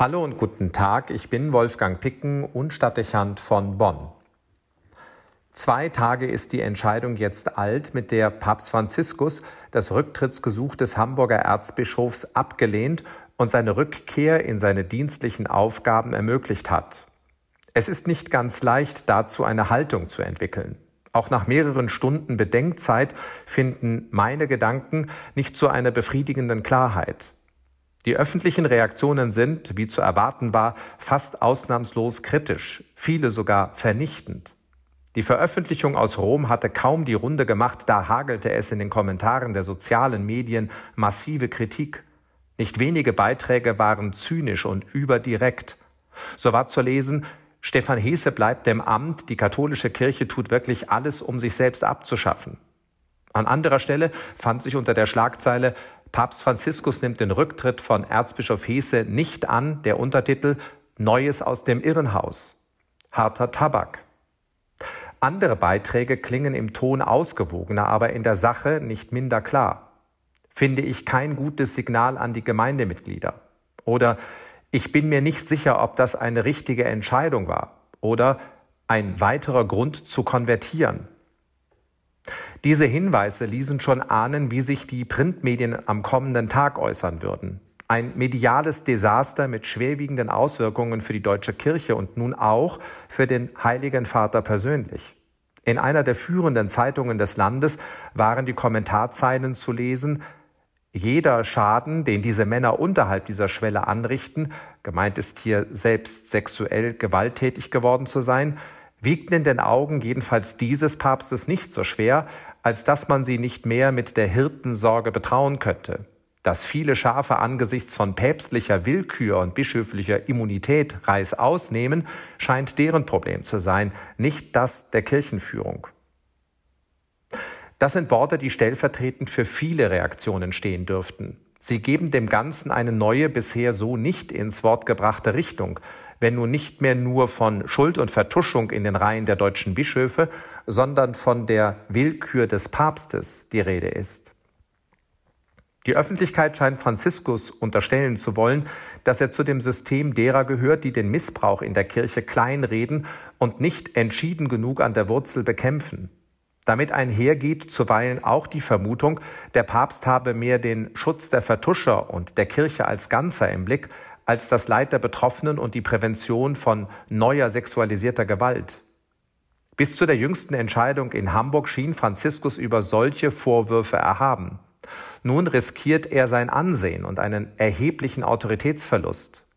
Hallo und guten Tag, ich bin Wolfgang Picken und Stadtdechant von Bonn. Zwei Tage ist die Entscheidung jetzt alt, mit der Papst Franziskus das Rücktrittsgesuch des Hamburger Erzbischofs abgelehnt und seine Rückkehr in seine dienstlichen Aufgaben ermöglicht hat. Es ist nicht ganz leicht, dazu eine Haltung zu entwickeln. Auch nach mehreren Stunden Bedenkzeit finden meine Gedanken nicht zu einer befriedigenden Klarheit. Die öffentlichen Reaktionen sind, wie zu erwarten war, fast ausnahmslos kritisch, viele sogar vernichtend. Die Veröffentlichung aus Rom hatte kaum die Runde gemacht, da hagelte es in den Kommentaren der sozialen Medien massive Kritik. Nicht wenige Beiträge waren zynisch und überdirekt. So war zu lesen, Stefan Hese bleibt dem Amt, die katholische Kirche tut wirklich alles, um sich selbst abzuschaffen. An anderer Stelle fand sich unter der Schlagzeile Papst Franziskus nimmt den Rücktritt von Erzbischof Hese nicht an, der Untertitel Neues aus dem Irrenhaus. Harter Tabak. Andere Beiträge klingen im Ton ausgewogener, aber in der Sache nicht minder klar. Finde ich kein gutes Signal an die Gemeindemitglieder. Oder ich bin mir nicht sicher, ob das eine richtige Entscheidung war. Oder ein weiterer Grund zu konvertieren. Diese Hinweise ließen schon ahnen, wie sich die Printmedien am kommenden Tag äußern würden. Ein mediales Desaster mit schwerwiegenden Auswirkungen für die deutsche Kirche und nun auch für den Heiligen Vater persönlich. In einer der führenden Zeitungen des Landes waren die Kommentarzeilen zu lesen, jeder Schaden, den diese Männer unterhalb dieser Schwelle anrichten, gemeint ist hier selbst sexuell gewalttätig geworden zu sein, wiegten in den Augen jedenfalls dieses Papstes nicht so schwer, als dass man sie nicht mehr mit der Hirtensorge betrauen könnte. Dass viele Schafe angesichts von päpstlicher Willkür und bischöflicher Immunität Reis ausnehmen, scheint deren Problem zu sein, nicht das der Kirchenführung. Das sind Worte, die stellvertretend für viele Reaktionen stehen dürften. Sie geben dem Ganzen eine neue, bisher so nicht ins Wort gebrachte Richtung, wenn nun nicht mehr nur von Schuld und Vertuschung in den Reihen der deutschen Bischöfe, sondern von der Willkür des Papstes die Rede ist. Die Öffentlichkeit scheint Franziskus unterstellen zu wollen, dass er zu dem System derer gehört, die den Missbrauch in der Kirche kleinreden und nicht entschieden genug an der Wurzel bekämpfen. Damit einhergeht zuweilen auch die Vermutung, der Papst habe mehr den Schutz der Vertuscher und der Kirche als Ganzer im Blick, als das Leid der Betroffenen und die Prävention von neuer sexualisierter Gewalt. Bis zu der jüngsten Entscheidung in Hamburg schien Franziskus über solche Vorwürfe erhaben. Nun riskiert er sein Ansehen und einen erheblichen Autoritätsverlust.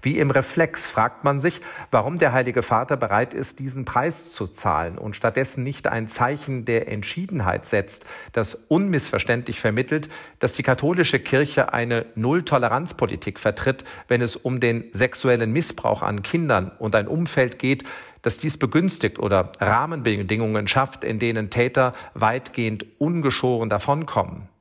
Wie im Reflex fragt man sich, warum der Heilige Vater bereit ist, diesen Preis zu zahlen und stattdessen nicht ein Zeichen der Entschiedenheit setzt, das unmissverständlich vermittelt, dass die katholische Kirche eine Null-Toleranz-Politik vertritt, wenn es um den sexuellen Missbrauch an Kindern und ein Umfeld geht, das dies begünstigt oder Rahmenbedingungen schafft, in denen Täter weitgehend ungeschoren davonkommen.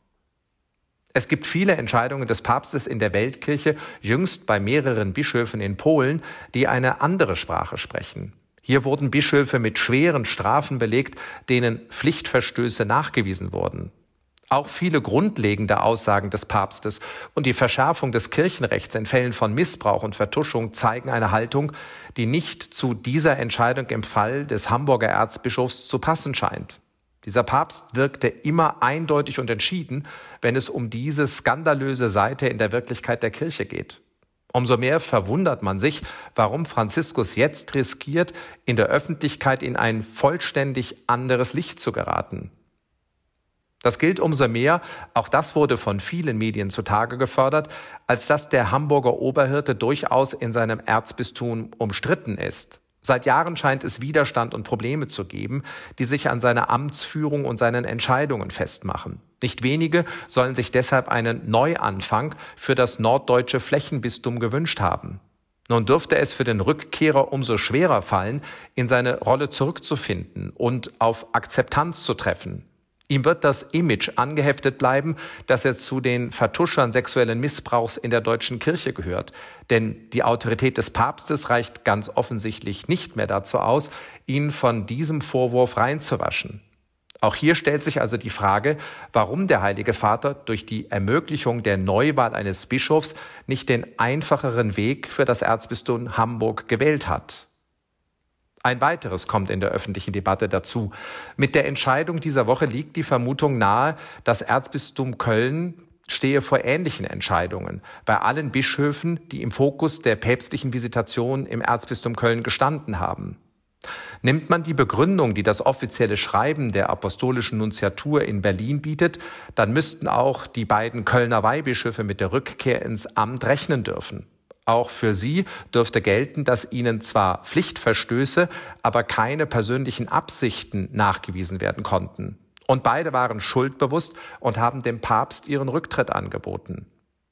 Es gibt viele Entscheidungen des Papstes in der Weltkirche, jüngst bei mehreren Bischöfen in Polen, die eine andere Sprache sprechen. Hier wurden Bischöfe mit schweren Strafen belegt, denen Pflichtverstöße nachgewiesen wurden. Auch viele grundlegende Aussagen des Papstes und die Verschärfung des Kirchenrechts in Fällen von Missbrauch und Vertuschung zeigen eine Haltung, die nicht zu dieser Entscheidung im Fall des Hamburger Erzbischofs zu passen scheint. Dieser Papst wirkte immer eindeutig und entschieden, wenn es um diese skandalöse Seite in der Wirklichkeit der Kirche geht. Umso mehr verwundert man sich, warum Franziskus jetzt riskiert, in der Öffentlichkeit in ein vollständig anderes Licht zu geraten. Das gilt umso mehr, auch das wurde von vielen Medien zutage gefördert, als dass der Hamburger Oberhirte durchaus in seinem Erzbistum umstritten ist. Seit Jahren scheint es Widerstand und Probleme zu geben, die sich an seiner Amtsführung und seinen Entscheidungen festmachen. Nicht wenige sollen sich deshalb einen Neuanfang für das norddeutsche Flächenbistum gewünscht haben. Nun dürfte es für den Rückkehrer umso schwerer fallen, in seine Rolle zurückzufinden und auf Akzeptanz zu treffen, Ihm wird das Image angeheftet bleiben, dass er zu den Vertuschern sexuellen Missbrauchs in der deutschen Kirche gehört. Denn die Autorität des Papstes reicht ganz offensichtlich nicht mehr dazu aus, ihn von diesem Vorwurf reinzuwaschen. Auch hier stellt sich also die Frage, warum der Heilige Vater durch die Ermöglichung der Neuwahl eines Bischofs nicht den einfacheren Weg für das Erzbistum Hamburg gewählt hat. Ein weiteres kommt in der öffentlichen Debatte dazu. Mit der Entscheidung dieser Woche liegt die Vermutung nahe, das Erzbistum Köln stehe vor ähnlichen Entscheidungen bei allen Bischöfen, die im Fokus der päpstlichen Visitation im Erzbistum Köln gestanden haben. Nimmt man die Begründung, die das offizielle Schreiben der apostolischen Nunziatur in Berlin bietet, dann müssten auch die beiden Kölner Weihbischöfe mit der Rückkehr ins Amt rechnen dürfen. Auch für sie dürfte gelten, dass ihnen zwar Pflichtverstöße, aber keine persönlichen Absichten nachgewiesen werden konnten. Und beide waren schuldbewusst und haben dem Papst ihren Rücktritt angeboten.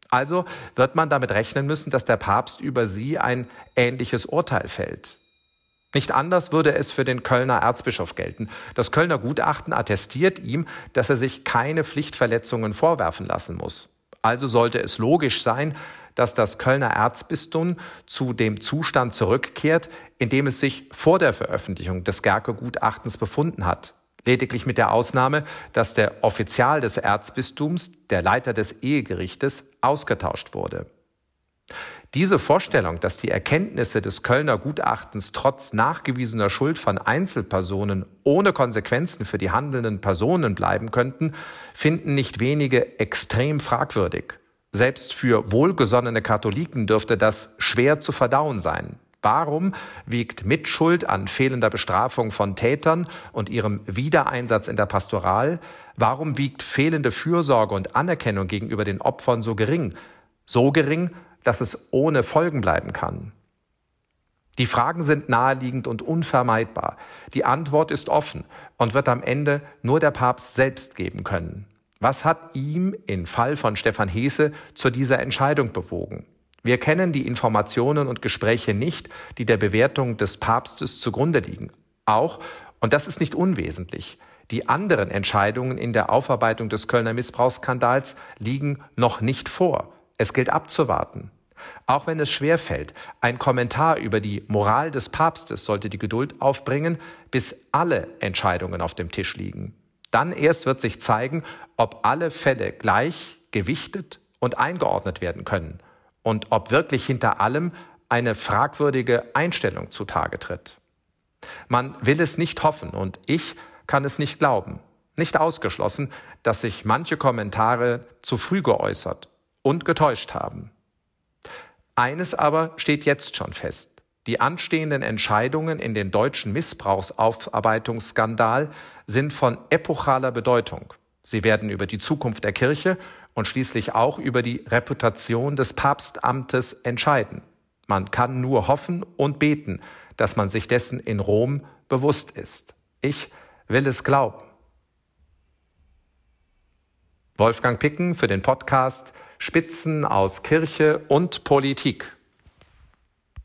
Also wird man damit rechnen müssen, dass der Papst über sie ein ähnliches Urteil fällt. Nicht anders würde es für den Kölner Erzbischof gelten. Das Kölner Gutachten attestiert ihm, dass er sich keine Pflichtverletzungen vorwerfen lassen muss. Also sollte es logisch sein, dass das Kölner Erzbistum zu dem Zustand zurückkehrt, in dem es sich vor der Veröffentlichung des Gerke-Gutachtens befunden hat. Lediglich mit der Ausnahme, dass der Offizial des Erzbistums, der Leiter des Ehegerichtes, ausgetauscht wurde. Diese Vorstellung, dass die Erkenntnisse des Kölner Gutachtens trotz nachgewiesener Schuld von Einzelpersonen ohne Konsequenzen für die handelnden Personen bleiben könnten, finden nicht wenige extrem fragwürdig. Selbst für wohlgesonnene Katholiken dürfte das schwer zu verdauen sein. Warum wiegt Mitschuld an fehlender Bestrafung von Tätern und ihrem Wiedereinsatz in der Pastoral? Warum wiegt fehlende Fürsorge und Anerkennung gegenüber den Opfern so gering? So gering, dass es ohne Folgen bleiben kann? Die Fragen sind naheliegend und unvermeidbar. Die Antwort ist offen und wird am Ende nur der Papst selbst geben können. Was hat ihm im Fall von Stefan Hese zu dieser Entscheidung bewogen? Wir kennen die Informationen und Gespräche nicht, die der Bewertung des Papstes zugrunde liegen. Auch, und das ist nicht unwesentlich, die anderen Entscheidungen in der Aufarbeitung des Kölner Missbrauchsskandals liegen noch nicht vor. Es gilt abzuwarten. Auch wenn es schwer fällt, ein Kommentar über die Moral des Papstes sollte die Geduld aufbringen, bis alle Entscheidungen auf dem Tisch liegen. Dann erst wird sich zeigen, ob alle Fälle gleich gewichtet und eingeordnet werden können und ob wirklich hinter allem eine fragwürdige Einstellung zutage tritt. Man will es nicht hoffen und ich kann es nicht glauben. Nicht ausgeschlossen, dass sich manche Kommentare zu früh geäußert und getäuscht haben. Eines aber steht jetzt schon fest. Die anstehenden Entscheidungen in den deutschen Missbrauchsaufarbeitungsskandal sind von epochaler Bedeutung. Sie werden über die Zukunft der Kirche und schließlich auch über die Reputation des Papstamtes entscheiden. Man kann nur hoffen und beten, dass man sich dessen in Rom bewusst ist. Ich will es glauben. Wolfgang Picken für den Podcast Spitzen aus Kirche und Politik.